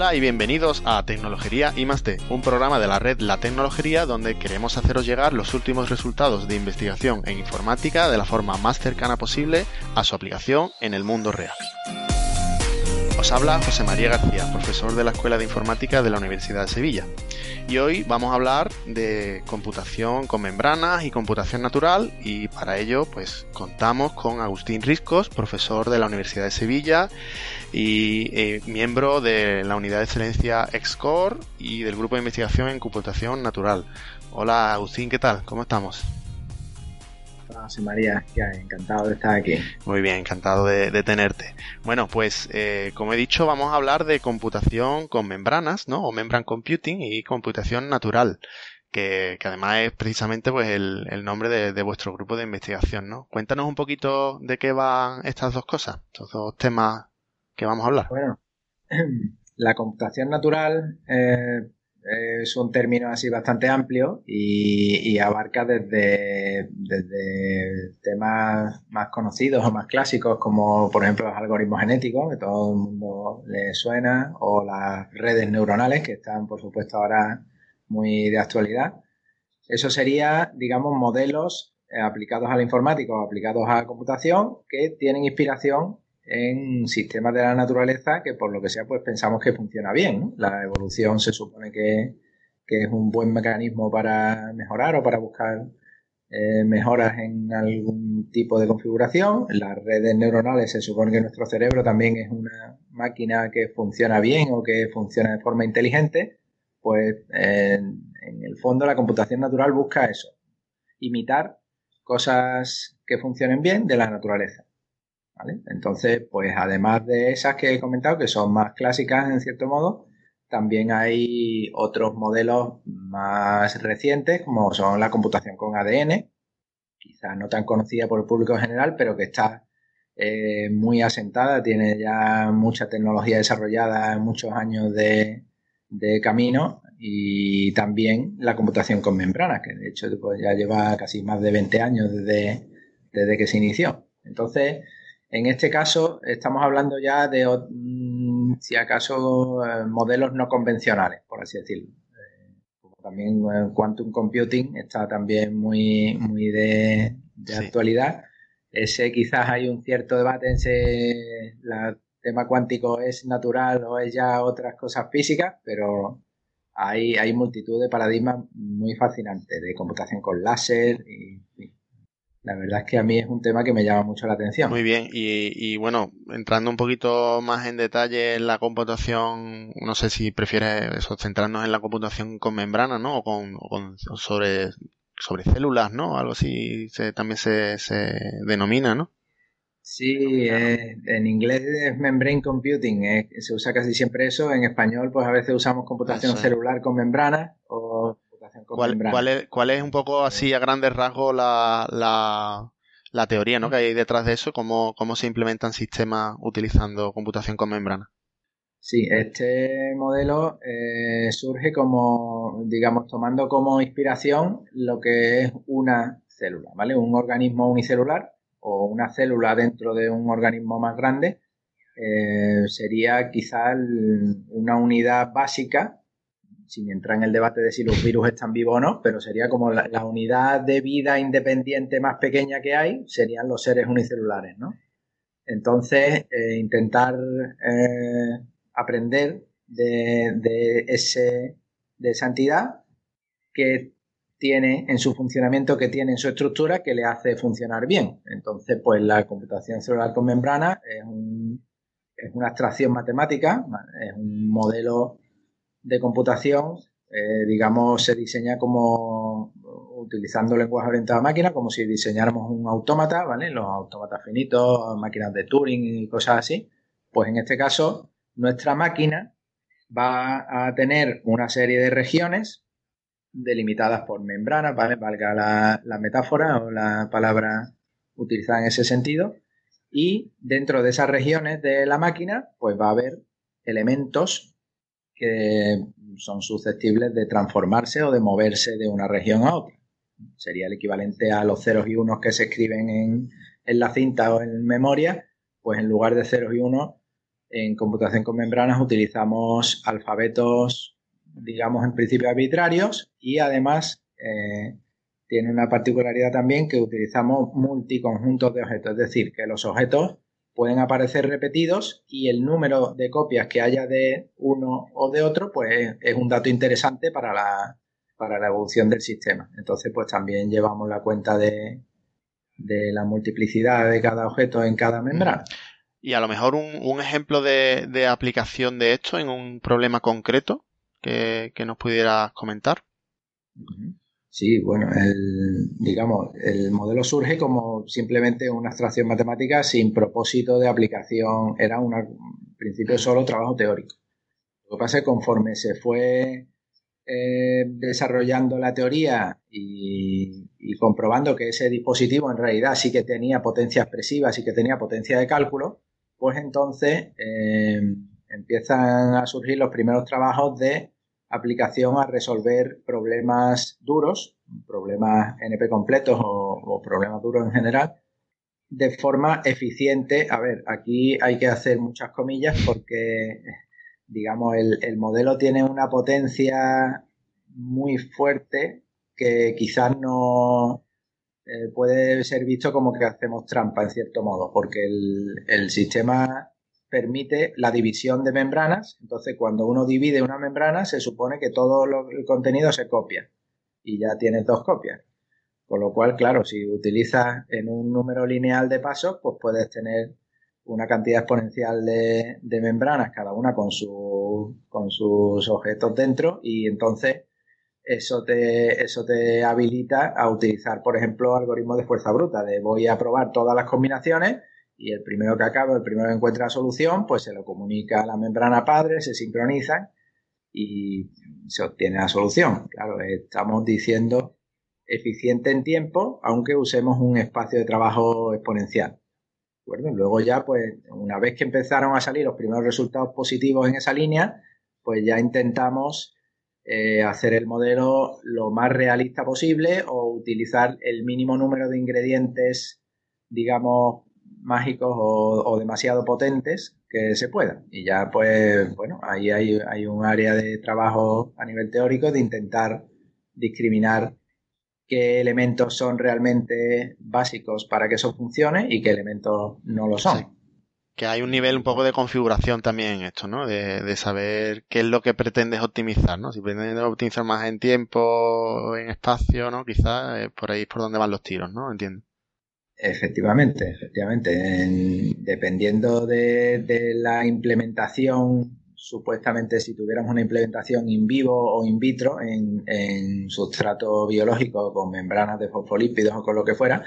Hola y bienvenidos a Tecnología y un programa de la red La Tecnología donde queremos haceros llegar los últimos resultados de investigación en informática de la forma más cercana posible a su aplicación en el mundo real. Os habla José María García, profesor de la Escuela de Informática de la Universidad de Sevilla. Y hoy vamos a hablar de computación con membranas y computación natural y para ello pues contamos con Agustín Riscos, profesor de la Universidad de Sevilla y eh, miembro de la unidad de excelencia XCORE y del grupo de investigación en computación natural. Hola Agustín, ¿qué tal? ¿Cómo estamos? José María, encantado de estar aquí. Muy bien, encantado de, tenerte. Bueno, pues eh, como he dicho, vamos a hablar de computación con membranas, ¿no? O membrane computing y computación natural. Que, además es precisamente pues el, nombre de, de, vuestro grupo de investigación, ¿no? Cuéntanos un poquito de qué van estas dos cosas, estos dos temas que vamos a hablar. Bueno, la computación natural eh, es un término así bastante amplio y, abarca desde, desde, temas más conocidos o más clásicos como por ejemplo los algoritmos genéticos que todo el mundo le suena o las redes neuronales que están por supuesto ahora muy de actualidad. Eso sería, digamos, modelos eh, aplicados a la informática o aplicados a la computación que tienen inspiración en sistemas de la naturaleza que por lo que sea pues pensamos que funciona bien. La evolución se supone que, es un buen mecanismo para mejorar o para buscar eh, mejoras en algún tipo de configuración. Las redes neuronales se supone que nuestro cerebro también es una máquina que funciona bien o que funciona de forma inteligente. Pues en el fondo la computación natural busca eso, imitar cosas que funcionen bien de la naturaleza. Entonces, pues además de esas que he comentado, que son más clásicas en cierto modo, también hay otros modelos más recientes, como son la computación con ADN, quizás no tan conocida por el público en general, pero que está eh, muy asentada, tiene ya mucha tecnología desarrollada, muchos años de, camino, y también la computación con membranas, que de hecho pues, ya lleva casi más de 20 años desde, desde que se inició. Entonces, en este caso estamos hablando ya de, mm, si acaso, eh, modelos no convencionales, por así decirlo. Eh, como también eh, quantum computing está también muy, muy de, actualidad. Ese quizás hay un cierto debate en si el tema cuántico es natural o es ya otras cosas físicas, pero hay, hay multitud de paradigmas muy fascinantes de computación con láser y, la verdad es que a mí es un tema que me llama mucho la atención. Muy bien, y, bueno, entrando un poquito más en detalle en la computación, no sé si prefieres eso, centrarnos en la computación con membrana, ¿no? O con, sobre, sobre células, ¿no? Algo así se, también se, se denomina, ¿no? Sí, eh, en inglés es membrane computing, eh, se usa casi siempre eso. En español, pues a veces usamos computación celular con membrana o ¿Cuál, es, ¿Cuál, es, un poco así a grandes rasgos la, la, teoría ¿no? que hay detrás de eso? ¿Cómo, ¿Cómo se implementan sistemas utilizando computación con membrana? Sí, este modelo eh, surge como, digamos, tomando como inspiración lo que es una célula, ¿vale? Un organismo unicelular o una célula dentro de un organismo más grande eh, sería quizás una unidad básica sin entrar en el debate de si los virus están vivos o no, pero sería como la, unidad de vida independiente más pequeña que hay, serían los seres unicelulares, ¿no? Entonces, eh, intentar eh, aprender de, ese, de esa entidad que tiene en su funcionamiento, que tiene en su estructura, que le hace funcionar bien. Entonces, pues la computación celular con membrana es una abstracción matemática, es un modelo de computación eh, digamos, se diseña como utilizando lenguaje orientado a máquina, como si diseñáramos un autómata, ¿vale? Los autómatas finitos, máquinas de Turing y cosas así. Pues en este caso, nuestra máquina va a tener una serie de regiones delimitadas por membranas, ¿vale? Valga la, la metáfora o la palabra utilizada en ese sentido. Y dentro de esas regiones de la máquina, pues va a haber elementos que son susceptibles de transformarse o de moverse de una región a otra. Sería el equivalente a los ceros y unos que se escriben en, en la cinta o en memoria, pues en lugar de ceros y unos, en computación con membranas utilizamos alfabetos, digamos, en principio arbitrarios y además eh, tiene una particularidad también que utilizamos multiconjuntos de objetos, es decir, que los objetos pueden aparecer repetidos y el número de copias que haya de uno o de otro, pues es un dato interesante para la, para la evolución del sistema. Entonces, pues también llevamos la cuenta de, de la multiplicidad de cada objeto en cada membrana. Y a lo mejor un, ejemplo de, aplicación de esto en un problema concreto que, que nos pudieras comentar. Sí, bueno, el, digamos, el modelo surge como simplemente una abstracción matemática sin propósito de aplicación, era un principio solo trabajo teórico. Lo que pasa es que conforme se fue eh, desarrollando la teoría y, comprobando que ese dispositivo en realidad sí que tenía potencia expresiva, sí que tenía potencia de cálculo, pues entonces eh, empiezan a surgir los primeros trabajos de aplicación a resolver problemas duros, problemas NP completos o, problemas duros en general, de forma eficiente. A ver, aquí hay que hacer muchas comillas porque, digamos, el, modelo tiene una potencia muy fuerte que quizás no eh, puede ser visto como que hacemos trampa en cierto modo, porque el, el sistema permite la división de membranas. Entonces, cuando uno divide una membrana, se supone que todo el contenido se copia y ya tienes dos copias. Con lo cual, claro, si utilizas en un número lineal de pasos, pues puedes tener una cantidad exponencial de, membranas, cada una con, con sus objetos dentro, y entonces eso te, eso te habilita a utilizar, por ejemplo, algoritmos de fuerza bruta, de voy a probar todas las combinaciones y el primero que acaba, el primero que encuentra la solución, pues se lo comunica a la membrana padre, se sincronizan y se obtiene la solución. Claro, estamos diciendo eficiente en tiempo, aunque usemos un espacio de trabajo exponencial. Luego ya, pues, una vez que empezaron a salir los primeros resultados positivos en esa línea, pues ya intentamos eh, hacer el modelo lo más realista posible o utilizar el mínimo número de ingredientes, digamos, mágicos o, demasiado potentes que se puedan. Y ya, pues, bueno, ahí hay, hay un área de trabajo a nivel teórico de intentar discriminar qué elementos son realmente básicos para que eso funcione y qué elementos no lo son. Que hay un nivel un poco de configuración también en esto, ¿no? De, de saber qué es lo que pretendes optimizar, ¿no? Si pretendes optimizar más en tiempo, en espacio, ¿no? Quizás eh, por ahí es por donde van los tiros, ¿no? Entiendo. Efectivamente, efectivamente. dependiendo de, la implementación, supuestamente si tuviéramos una implementación in vivo o in vitro en, en sustrato biológico con membranas de fosfolípidos o con lo que fuera,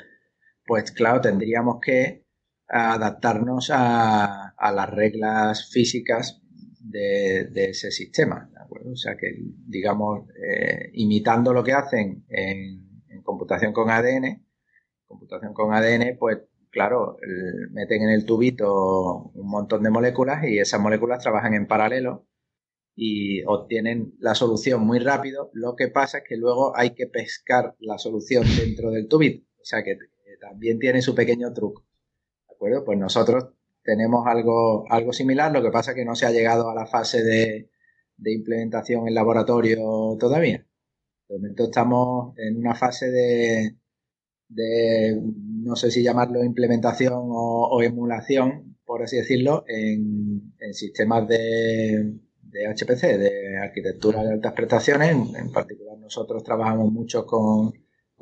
pues claro, tendríamos que adaptarnos a, las reglas físicas de, ese sistema. O sea que, digamos, eh, imitando lo que hacen en computación con ADN, computación con ADN, pues claro, meten en el tubito un montón de moléculas y esas moléculas trabajan en paralelo y obtienen la solución muy rápido. Lo que pasa es que luego hay que pescar la solución dentro del tubito. O sea que también tiene su pequeño truco. ¿De acuerdo? Pues nosotros tenemos algo, algo similar, lo que pasa es que no se ha llegado a la fase de, de implementación en laboratorio todavía. De momento estamos en una fase de, de, no sé si llamarlo implementación o, emulación, por así decirlo, en, sistemas de, de, HPC, de arquitectura de altas prestaciones. En, particular, nosotros trabajamos mucho con,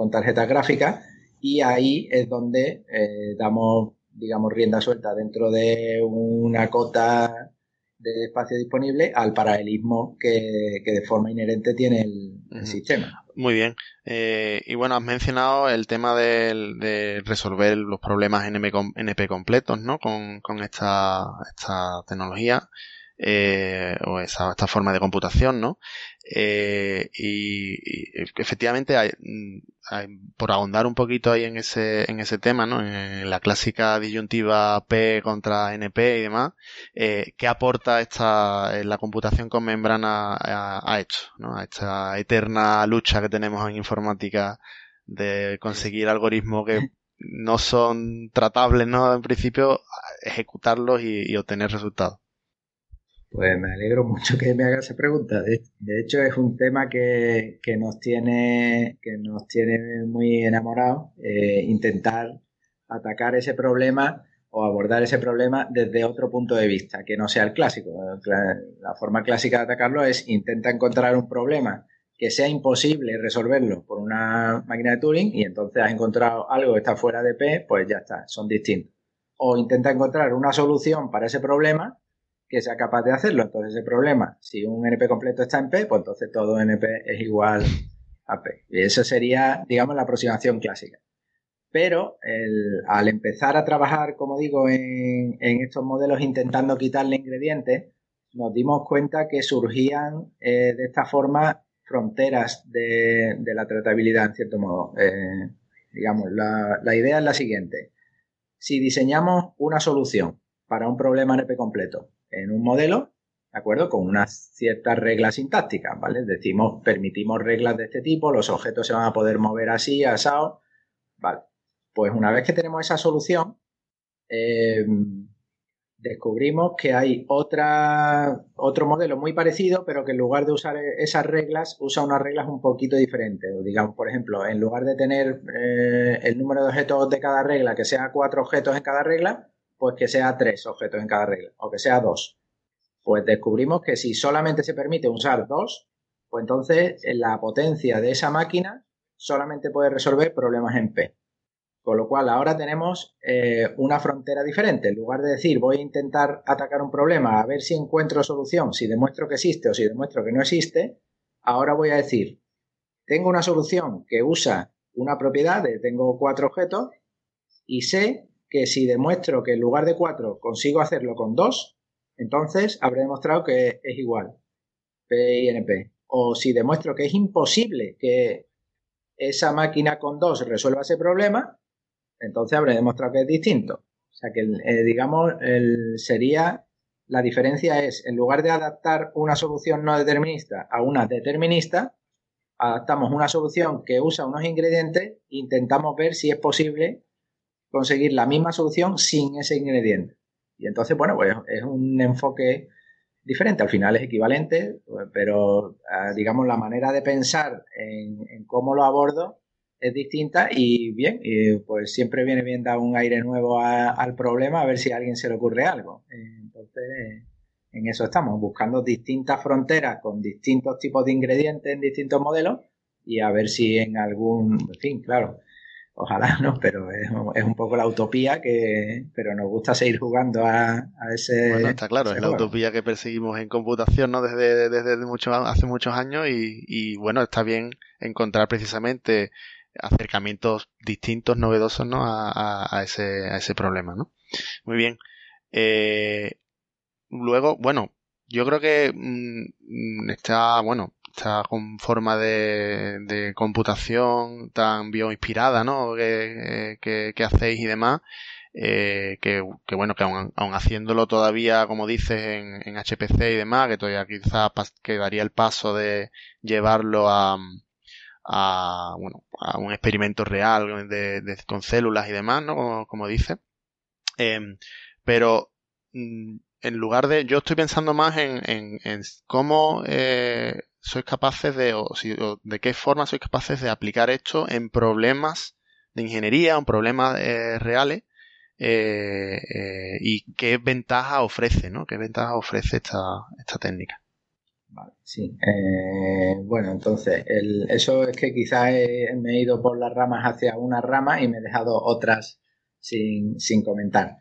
tarjetas gráficas y ahí es donde eh, damos, digamos, rienda suelta dentro de una cota de espacio disponible al paralelismo que, de forma inherente tiene el, sistema. Muy bien. Eh, y bueno, has mencionado el tema de, resolver los problemas NP completos, ¿no? Con, con esta, esta tecnología eh, o esa, esta forma de computación, ¿no? Eh, y, efectivamente, hay, mm, por ahondar un poquito ahí en ese, en ese tema, ¿no? En la clásica disyuntiva P contra NP y demás, eh, ¿qué aporta esta, la computación con membrana a, a esto, ¿no? A esta eterna lucha que tenemos en informática de conseguir algoritmos que no son tratables, ¿no? En principio, ejecutarlos y obtener resultados. Pues me alegro mucho que me haga esa pregunta. De, hecho, es un tema que, nos tiene que nos tiene muy enamorados. Eh, intentar atacar ese problema o abordar ese problema desde otro punto de vista, que no sea el clásico. La, forma clásica de atacarlo es intenta encontrar un problema que sea imposible resolverlo por una máquina de Turing y entonces has encontrado algo que está fuera de P, pues ya está, son distintos. O intenta encontrar una solución para ese problema que sea capaz de hacerlo. Entonces, el problema, si un NP completo está en P, pues entonces todo NP es igual a P. Y eso sería, digamos, la aproximación clásica. Pero al empezar a trabajar, como digo, en, estos modelos intentando quitarle ingredientes, nos dimos cuenta que surgían eh, de esta forma fronteras de, la tratabilidad, en cierto modo. Eh, digamos, la, la idea es la siguiente. Si diseñamos una solución para un problema NP completo en un modelo, ¿de acuerdo? Con unas ciertas reglas sintácticas, ¿vale? Decimos, permitimos reglas de este tipo, los objetos se van a poder mover así, asado, ¿vale? Pues una vez que tenemos esa solución, eh, descubrimos que hay otra, otro modelo muy parecido, pero que en lugar de usar esas reglas, usa unas reglas un poquito diferentes. digamos, por ejemplo, en lugar de tener eh, el número de objetos de cada regla, que sea cuatro objetos en cada regla, pues que sea tres objetos en cada regla, o que sea dos. Pues descubrimos que si solamente se permite usar dos, pues entonces la potencia de esa máquina solamente puede resolver problemas en P. Con lo cual ahora tenemos eh, una frontera diferente. En lugar de decir voy a intentar atacar un problema a ver si encuentro solución, si demuestro que existe o si demuestro que no existe, ahora voy a decir tengo una solución que usa una propiedad de tengo cuatro objetos y sé que si demuestro que en lugar de 4 consigo hacerlo con 2, entonces habré demostrado que es igual P y NP. O si demuestro que es imposible que esa máquina con 2 resuelva ese problema, entonces habré demostrado que es distinto. O sea que, eh, digamos, el, sería la diferencia es, en lugar de adaptar una solución no determinista a una determinista, adaptamos una solución que usa unos ingredientes e intentamos ver si es posible conseguir la misma solución sin ese ingrediente. Y entonces, bueno, pues es un enfoque diferente, al final es equivalente, pero ah, digamos la manera de pensar en, cómo lo abordo es distinta y bien, y pues siempre viene bien dar un aire nuevo al problema a ver si a alguien se le ocurre algo. Entonces, en eso estamos, buscando distintas fronteras con distintos tipos de ingredientes en distintos modelos y a ver si en algún, en fin, claro, ojalá no, pero es, es, un poco la utopía que, pero nos gusta seguir jugando a, ese. Bueno, está claro, es la utopía que perseguimos en computación, ¿no? Desde, desde mucho, hace muchos años y, y bueno, está bien encontrar precisamente acercamientos distintos, novedosos, ¿no? A, a, ese, a ese problema, ¿no? Muy bien. Eh, luego, bueno, yo creo que mm, está, bueno, esta forma de, computación tan bioinspirada, ¿no? Que, hacéis y demás. Eh, que, bueno, que aún, haciéndolo todavía, como dices, en, HPC y demás, que todavía quizá quedaría el paso de llevarlo a, bueno, a un experimento real de, con células y demás, ¿no? Como, como dices. Em, pero mm, en lugar de, yo estoy pensando más en, cómo eh, sois capaces de, o, de qué forma sois capaces de aplicar esto en problemas de ingeniería, en problemas eh, reales, eh, y qué ventaja ofrece, ¿no? ¿Qué ventaja ofrece esta, esta técnica? Vale, sí. bueno, entonces, eso es que quizás me he ido por las ramas hacia una rama y me he dejado otras sin, sin comentar.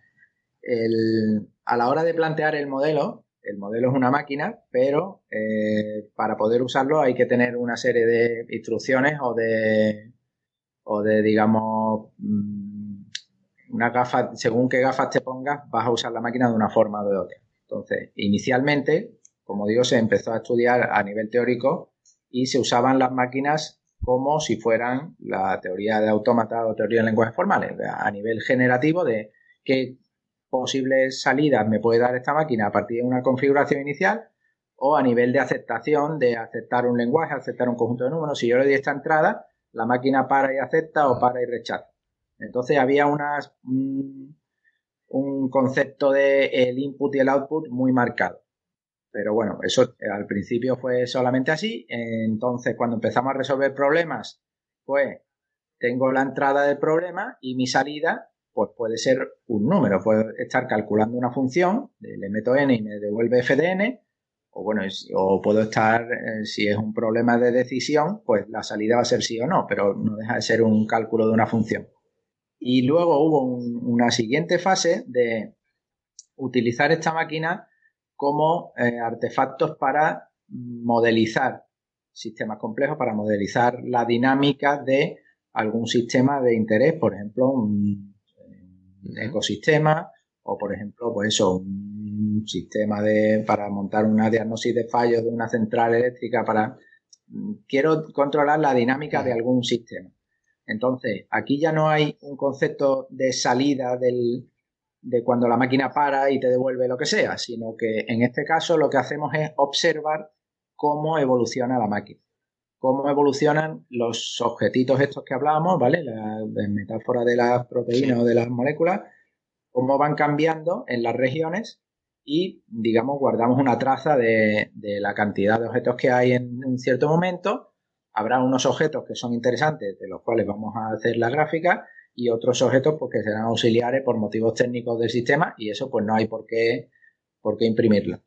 El, a la hora de plantear el modelo, el modelo es una máquina, pero eh, para poder usarlo hay que tener una serie de instrucciones o de, o de digamos, mm, una gafa, según qué gafas te pongas, vas a usar la máquina de una forma o de otra. Entonces, inicialmente, como digo, se empezó a estudiar a nivel teórico y se usaban las máquinas como si fueran la teoría de autómata o teoría de lenguajes formales, a nivel generativo de qué posibles salidas me puede dar esta máquina a partir de una configuración inicial o a nivel de aceptación, de aceptar un lenguaje, aceptar un conjunto de números. Si yo le doy esta entrada, la máquina para y acepta o para y rechaza. Entonces había unas, un, concepto de el input y el output muy marcado. Pero bueno, eso al principio fue solamente así. Entonces, cuando empezamos a resolver problemas, pues tengo la entrada del problema y mi salida pues puede ser un número. Puedo estar calculando una función, le meto n y me devuelve f de n, o bueno, o puedo estar, eh, si es un problema de decisión, pues la salida va a ser sí o no, pero no deja de ser un cálculo de una función. Y luego hubo una siguiente fase de utilizar esta máquina como eh, artefactos para modelizar sistemas complejos, para modelizar la dinámica de algún sistema de interés, por ejemplo, un ecosistema o, por ejemplo, pues eso, un sistema de, para montar una diagnosis de fallos de una central eléctrica para... Quiero controlar la dinámica de algún sistema. Entonces, aquí ya no hay un concepto de salida del, de cuando la máquina para y te devuelve lo que sea, sino que en este caso lo que hacemos es observar cómo evoluciona la máquina, cómo evolucionan los objetitos estos que hablábamos, ¿vale? La, metáfora de las proteínas o de las moléculas, cómo van cambiando en las regiones y, digamos, guardamos una traza de, la cantidad de objetos que hay en un cierto momento. Habrá unos objetos que son interesantes, de los cuales vamos a hacer la gráfica, y otros objetos pues, que serán auxiliares por motivos técnicos del sistema, y eso pues no hay por qué, por qué imprimirlo.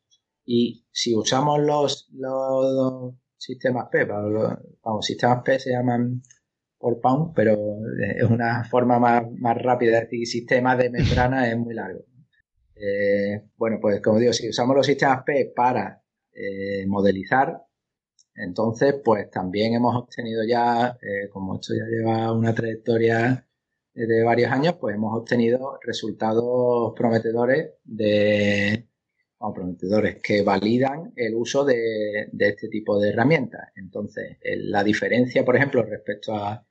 Y si usamos los, los, sistemas P, vamos, sistemas P se llaman por pound, pero es una forma más, rápida de decir sistema de membrana es muy largo. Eh, bueno, pues como digo, si usamos los sistemas P para eh, modelizar, entonces pues también hemos obtenido ya, eh, como esto ya lleva una trayectoria de varios años, pues hemos obtenido resultados prometedores de prometedores que validan el uso de, este tipo de herramientas. Entonces, la diferencia, por ejemplo, respecto a,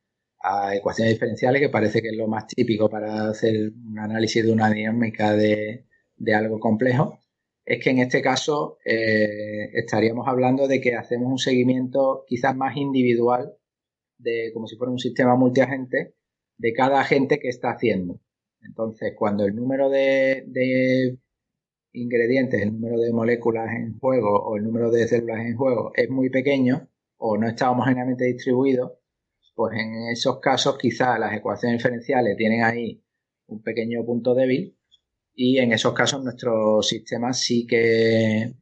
ecuaciones diferenciales, que parece que es lo más típico para hacer un análisis de una dinámica de, algo complejo, es que en este caso eh, estaríamos hablando de que hacemos un seguimiento quizás más individual de como si fuera un sistema multiagente de cada agente que está haciendo. Entonces, cuando el número de ingredientes, el número de moléculas en juego o el número de células en juego es muy pequeño o no está homogéneamente distribuido, pues en esos casos quizás las ecuaciones diferenciales tienen ahí un pequeño punto débil y en esos casos nuestros sistemas sí que,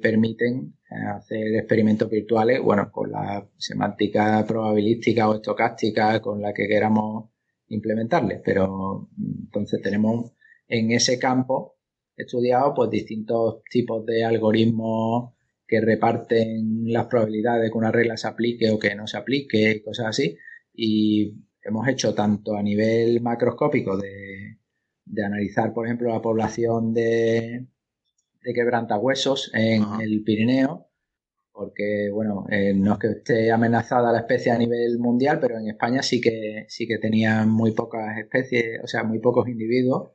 permiten hacer experimentos virtuales, bueno, con la semántica probabilística o estocástica con la que queramos implementarles, pero entonces tenemos en ese campo estudiado pues distintos tipos de algoritmos que reparten las probabilidades de que una regla se aplique o que no se aplique y cosas así. Y hemos hecho tanto a nivel macroscópico de, analizar, por ejemplo, la población de, de quebrantahuesos en el Pirineo, porque, bueno, eh, no es que esté amenazada la especie a nivel mundial, pero en España sí que, sí que tenían muy pocas especies, o sea, muy pocos individuos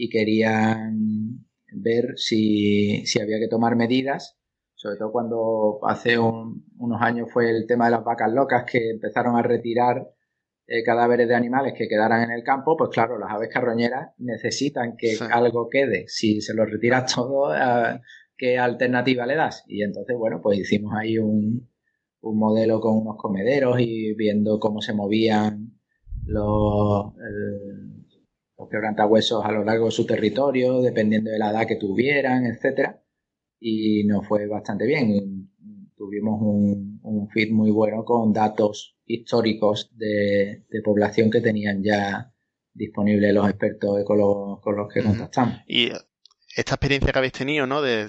y querían ver si, había que tomar medidas, sobre todo cuando hace unos años fue el tema de las vacas locas que empezaron a retirar eh, cadáveres de animales que quedaran en el campo, pues claro, las aves carroñeras necesitan que algo quede. Si se lo retiras todo, eh, ¿qué alternativa le das? Y entonces, bueno, pues hicimos ahí un, un modelo con unos comederos y viendo cómo se movían los, los quebrantahuesos a lo largo de su territorio, dependiendo de la edad que tuvieran, etcétera. Y nos fue bastante bien. Tuvimos un, un feed muy bueno con datos históricos de, población que tenían ya disponibles los expertos los, con los que contactamos. Y esta experiencia que habéis tenido, ¿no? De,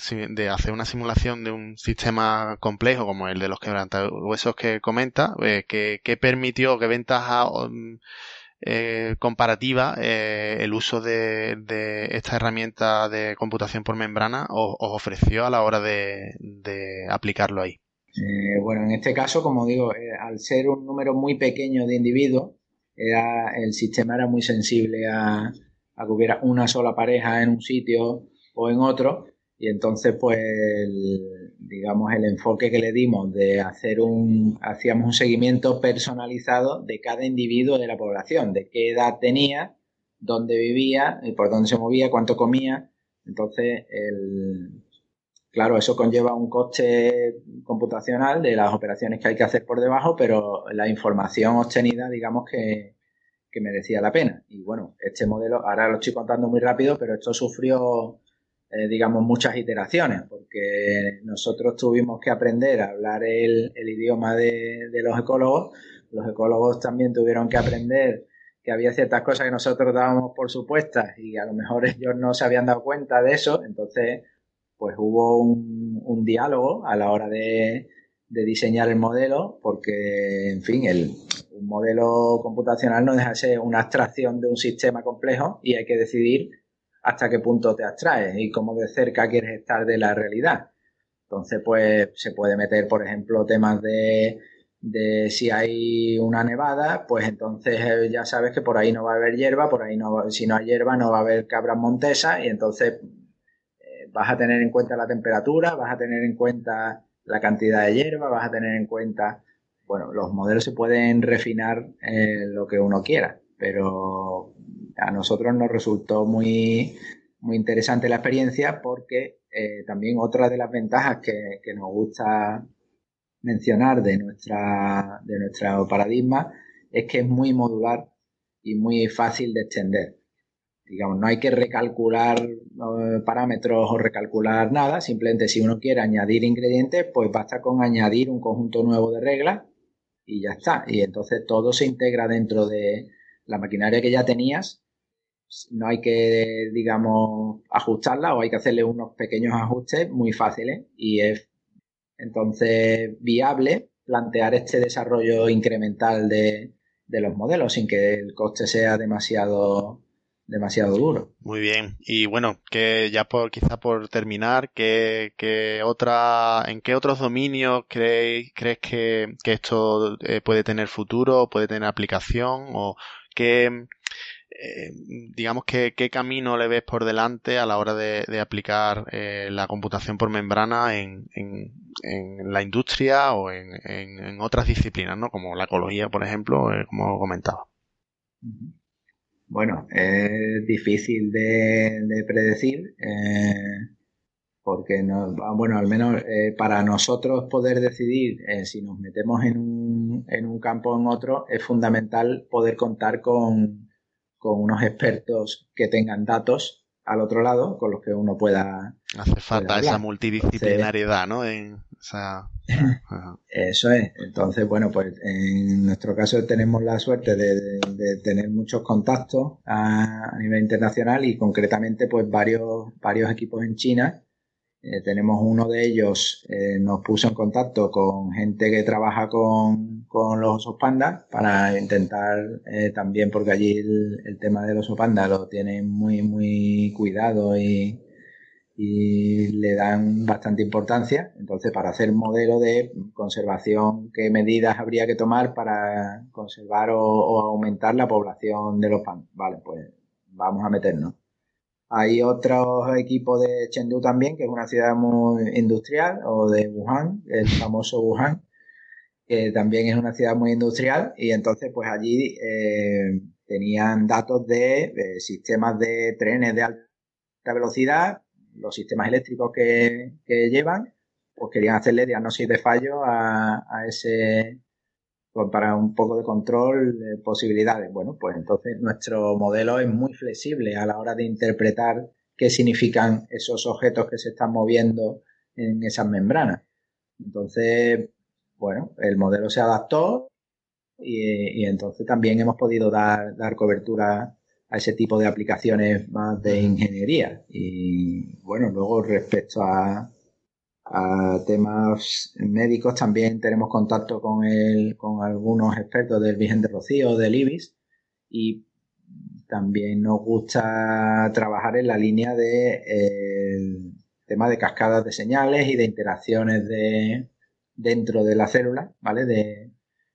hacer una simulación de un sistema complejo como el de los quebrantahuesos que comenta, eh, que, permitió, qué ventaja eh, comparativa eh, el uso de, esta herramienta de computación por membrana os, ofreció a la hora de, aplicarlo ahí. bueno, en este caso, como digo, al ser un número muy pequeño de individuos, el sistema era muy sensible a que hubiera una sola pareja en un sitio o en otro. Y entonces, pues, digamos, el enfoque que le dimos de hacer un, hacíamos un seguimiento personalizado de cada individuo de la población, de qué edad tenía, dónde vivía, y por dónde se movía, cuánto comía. Entonces, el, claro, eso conlleva un coste computacional de las operaciones que hay que hacer por debajo, pero la información obtenida, digamos que, que merecía la pena. Y bueno, este modelo, ahora lo estoy contando muy rápido, pero esto sufrió eh, digamos, muchas iteraciones, porque nosotros tuvimos que aprender a hablar el, idioma de, los ecólogos, los ecólogos también tuvieron que aprender que había ciertas cosas que nosotros dábamos por supuestas y a lo mejor ellos no se habían dado cuenta de eso, entonces pues hubo un, diálogo a la hora de, diseñar el modelo, porque, en fin, el, un modelo computacional no deja de ser una abstracción de un sistema complejo y hay que decidir hasta qué punto te abstraes y cómo de cerca quieres estar de la realidad. Entonces, pues se puede meter, por ejemplo, temas de, de si hay una nevada, pues entonces eh, ya sabes que por ahí no va a haber hierba, por ahí no si no hay hierba no va a haber cabras montesas y entonces eh, vas a tener en cuenta la temperatura, vas a tener en cuenta la cantidad de hierba, vas a tener en cuenta, bueno, los modelos se pueden refinar en lo que uno quiera, pero a nosotros nos resultó muy, muy interesante la experiencia porque eh, también otra de las ventajas que, nos gusta mencionar de, nuestra, de nuestro paradigma es que es muy modular y muy fácil de extender. Digamos, no hay que recalcular parámetros o recalcular nada, simplemente si uno quiere añadir ingredientes, pues basta con añadir un conjunto nuevo de reglas y ya está. Y entonces todo se integra dentro de la maquinaria que ya tenías no hay que, digamos, ajustarla o hay que hacerle unos pequeños ajustes muy fáciles y es entonces viable plantear este desarrollo incremental de, los modelos sin que el coste sea demasiado demasiado duro. Muy bien. Y bueno, que ya por quizá por terminar, ¿qué, otra, ¿en qué otros dominios crees, crees que, esto eh, puede tener futuro, puede tener aplicación o qué, eh, digamos, que, qué camino le ves por delante a la hora de, aplicar eh, la computación por membrana en, la industria o en, otras disciplinas, ¿no? Como la ecología, por ejemplo, eh, como comentaba. Bueno, es difícil de, predecir porque, no, bueno, al menos para nosotros poder decidir si nos metemos en un, en un campo o en otro, es fundamental poder contar con, con unos expertos que tengan datos al otro lado con los que uno pueda. Hace falta esa multidisciplinariedad, ¿no? Eso es. Entonces, bueno, pues en nuestro caso tenemos la suerte de, tener muchos contactos a, a, nivel internacional y concretamente, pues varios, varios equipos en China eh, tenemos uno de ellos, eh, nos puso en contacto con gente que trabaja con, los osos pandas para intentar eh, también, porque allí el, tema del oso panda lo tienen muy, muy cuidado y, le dan bastante importancia. Entonces, para hacer modelo de conservación, qué medidas habría que tomar para conservar o, o aumentar la población de los pandas. Vale, pues vamos a meternos. Hay otros equipos de Chengdu también, que es una ciudad muy industrial, o de Wuhan, el famoso Wuhan, que también es una ciudad muy industrial, y entonces pues allí eh, tenían datos de, sistemas de trenes de alta velocidad, los sistemas eléctricos que, llevan, pues querían hacerle diagnóstico de fallo a, a ese para un poco de control, de posibilidades. Bueno, pues entonces nuestro modelo es muy flexible a la hora de interpretar qué significan esos objetos que se están moviendo en esas membranas. Entonces, bueno, el modelo se adaptó y, entonces también hemos podido dar, dar cobertura a ese tipo de aplicaciones más de ingeniería. Y bueno, luego respecto a, a temas médicos también tenemos contacto con, el, con algunos expertos del Virgen de Rocío, del IBIS, y también nos gusta trabajar en la línea de el tema de cascadas de señales y de interacciones de, dentro de la célula, ¿vale? De,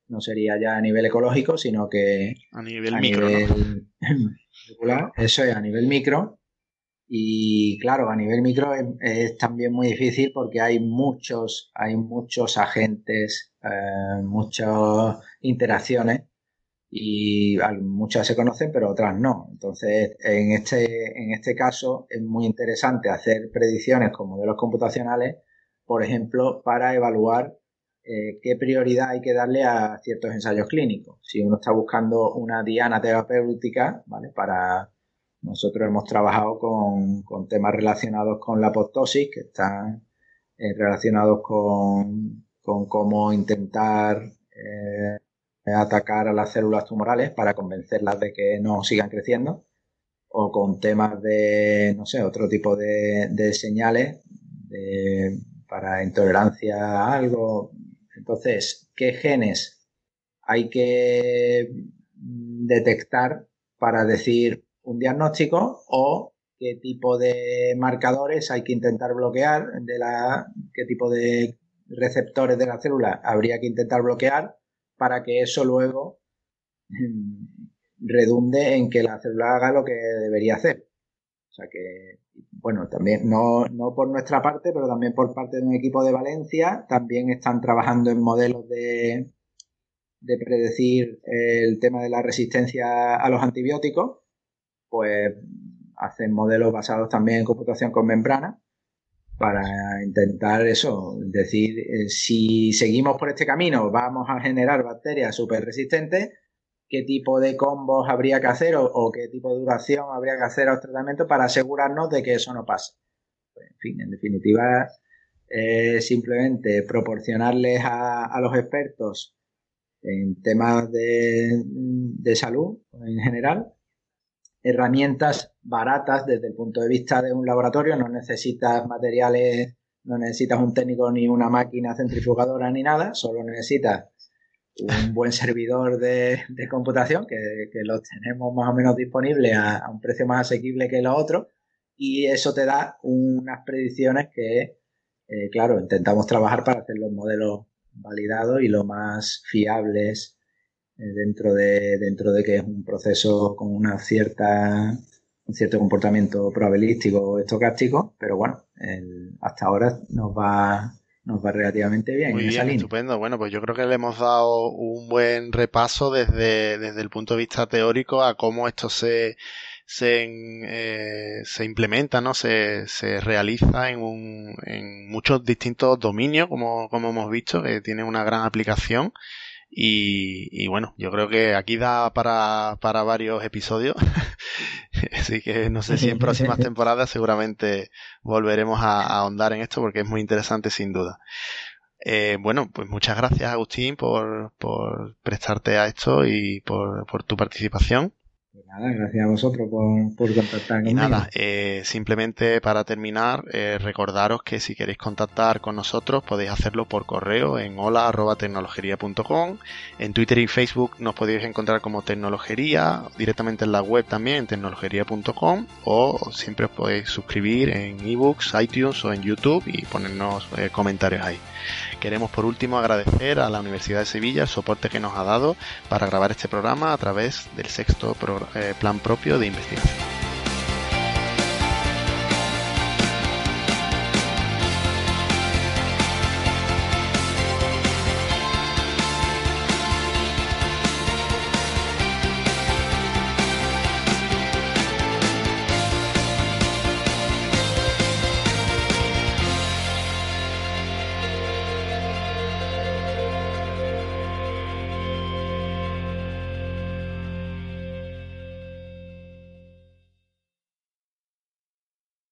no sería ya a nivel ecológico, sino que a nivel micro. Eso es a nivel micro. Y claro, a nivel micro es, también muy difícil porque hay muchos, hay muchos agentes, eh, muchas interacciones y muchas se conocen pero otras no. Entonces, en este, en este caso es muy interesante hacer predicciones con modelos computacionales, por ejemplo, para evaluar eh, qué prioridad hay que darle a ciertos ensayos clínicos. Si uno está buscando una diana terapéutica, ¿vale? Para nosotros hemos trabajado con, temas relacionados con la apoptosis, que están eh, relacionados con, cómo intentar eh, atacar a las células tumorales para convencerlas de que no sigan creciendo, o con temas de, no sé, otro tipo de, de señales para intolerancia a algo, entonces, ¿qué genes hay que detectar para decir un diagnóstico o qué tipo de marcadores hay que intentar bloquear, de la, qué tipo de receptores de la célula habría que intentar bloquear para que eso luego mm, redunde en que la célula haga lo que debería hacer. O sea que bueno, también no, no por nuestra parte, pero también por parte de un equipo de Valencia, también están trabajando en modelos de, de predecir el tema de la resistencia a los antibióticos, pues hacen modelos basados también en computación con membrana para intentar eso, decir, eh, si seguimos por este camino vamos a generar bacterias súper resistentes qué tipo de combos habría que hacer o, qué tipo de duración habría que hacer a los tratamientos para asegurarnos de que eso no pase. Pues, en fin, en definitiva, simplemente proporcionarles a, los expertos en temas de salud en general herramientas baratas desde el punto de vista de un laboratorio, no necesitas materiales, no necesitas un técnico ni una máquina centrifugadora ni nada, solo necesitas un buen servidor de, computación que, lo tenemos más o menos disponible a, un precio más asequible que los otros. Y eso te da unas predicciones que, eh, claro, intentamos trabajar para hacer los modelos validados y lo más fiables dentro, de, dentro de que es un proceso con una cierta un cierto comportamiento probabilístico o estocástico, pero bueno, hasta ahora nos va nos va relativamente bien. Muy bien, estupendo. Bueno, pues yo creo que le hemos dado un buen repaso desde, desde el punto de vista teórico a cómo esto se, se, eh, se implementa, ¿no? Se, se realiza en, un, en muchos distintos dominios, como, como hemos visto, que tiene una gran aplicación. Y, y bueno, yo creo que aquí da para, para varios episodios. Así que no sé si en próximas temporadas seguramente volveremos a, ahondar en esto porque es muy interesante sin duda. Eh, bueno, pues muchas gracias Agustín por, por prestarte a esto y por, por tu participación. Nada, gracias a vosotros por, por contactar conmigo. Y nada, eh, simplemente para terminar, eh, recordaros que si queréis contactar con nosotros podéis hacerlo por correo en hola.tecnologería.com. En Twitter y Facebook nos podéis encontrar como Tecnologería, directamente en la web también, en tecnologería.com, o siempre os podéis suscribir en ebooks, iTunes o en YouTube y ponernos eh, comentarios ahí. Queremos por último agradecer a la Universidad de Sevilla el soporte que nos ha dado para grabar este programa a través del sexto eh, plan propio de investigación.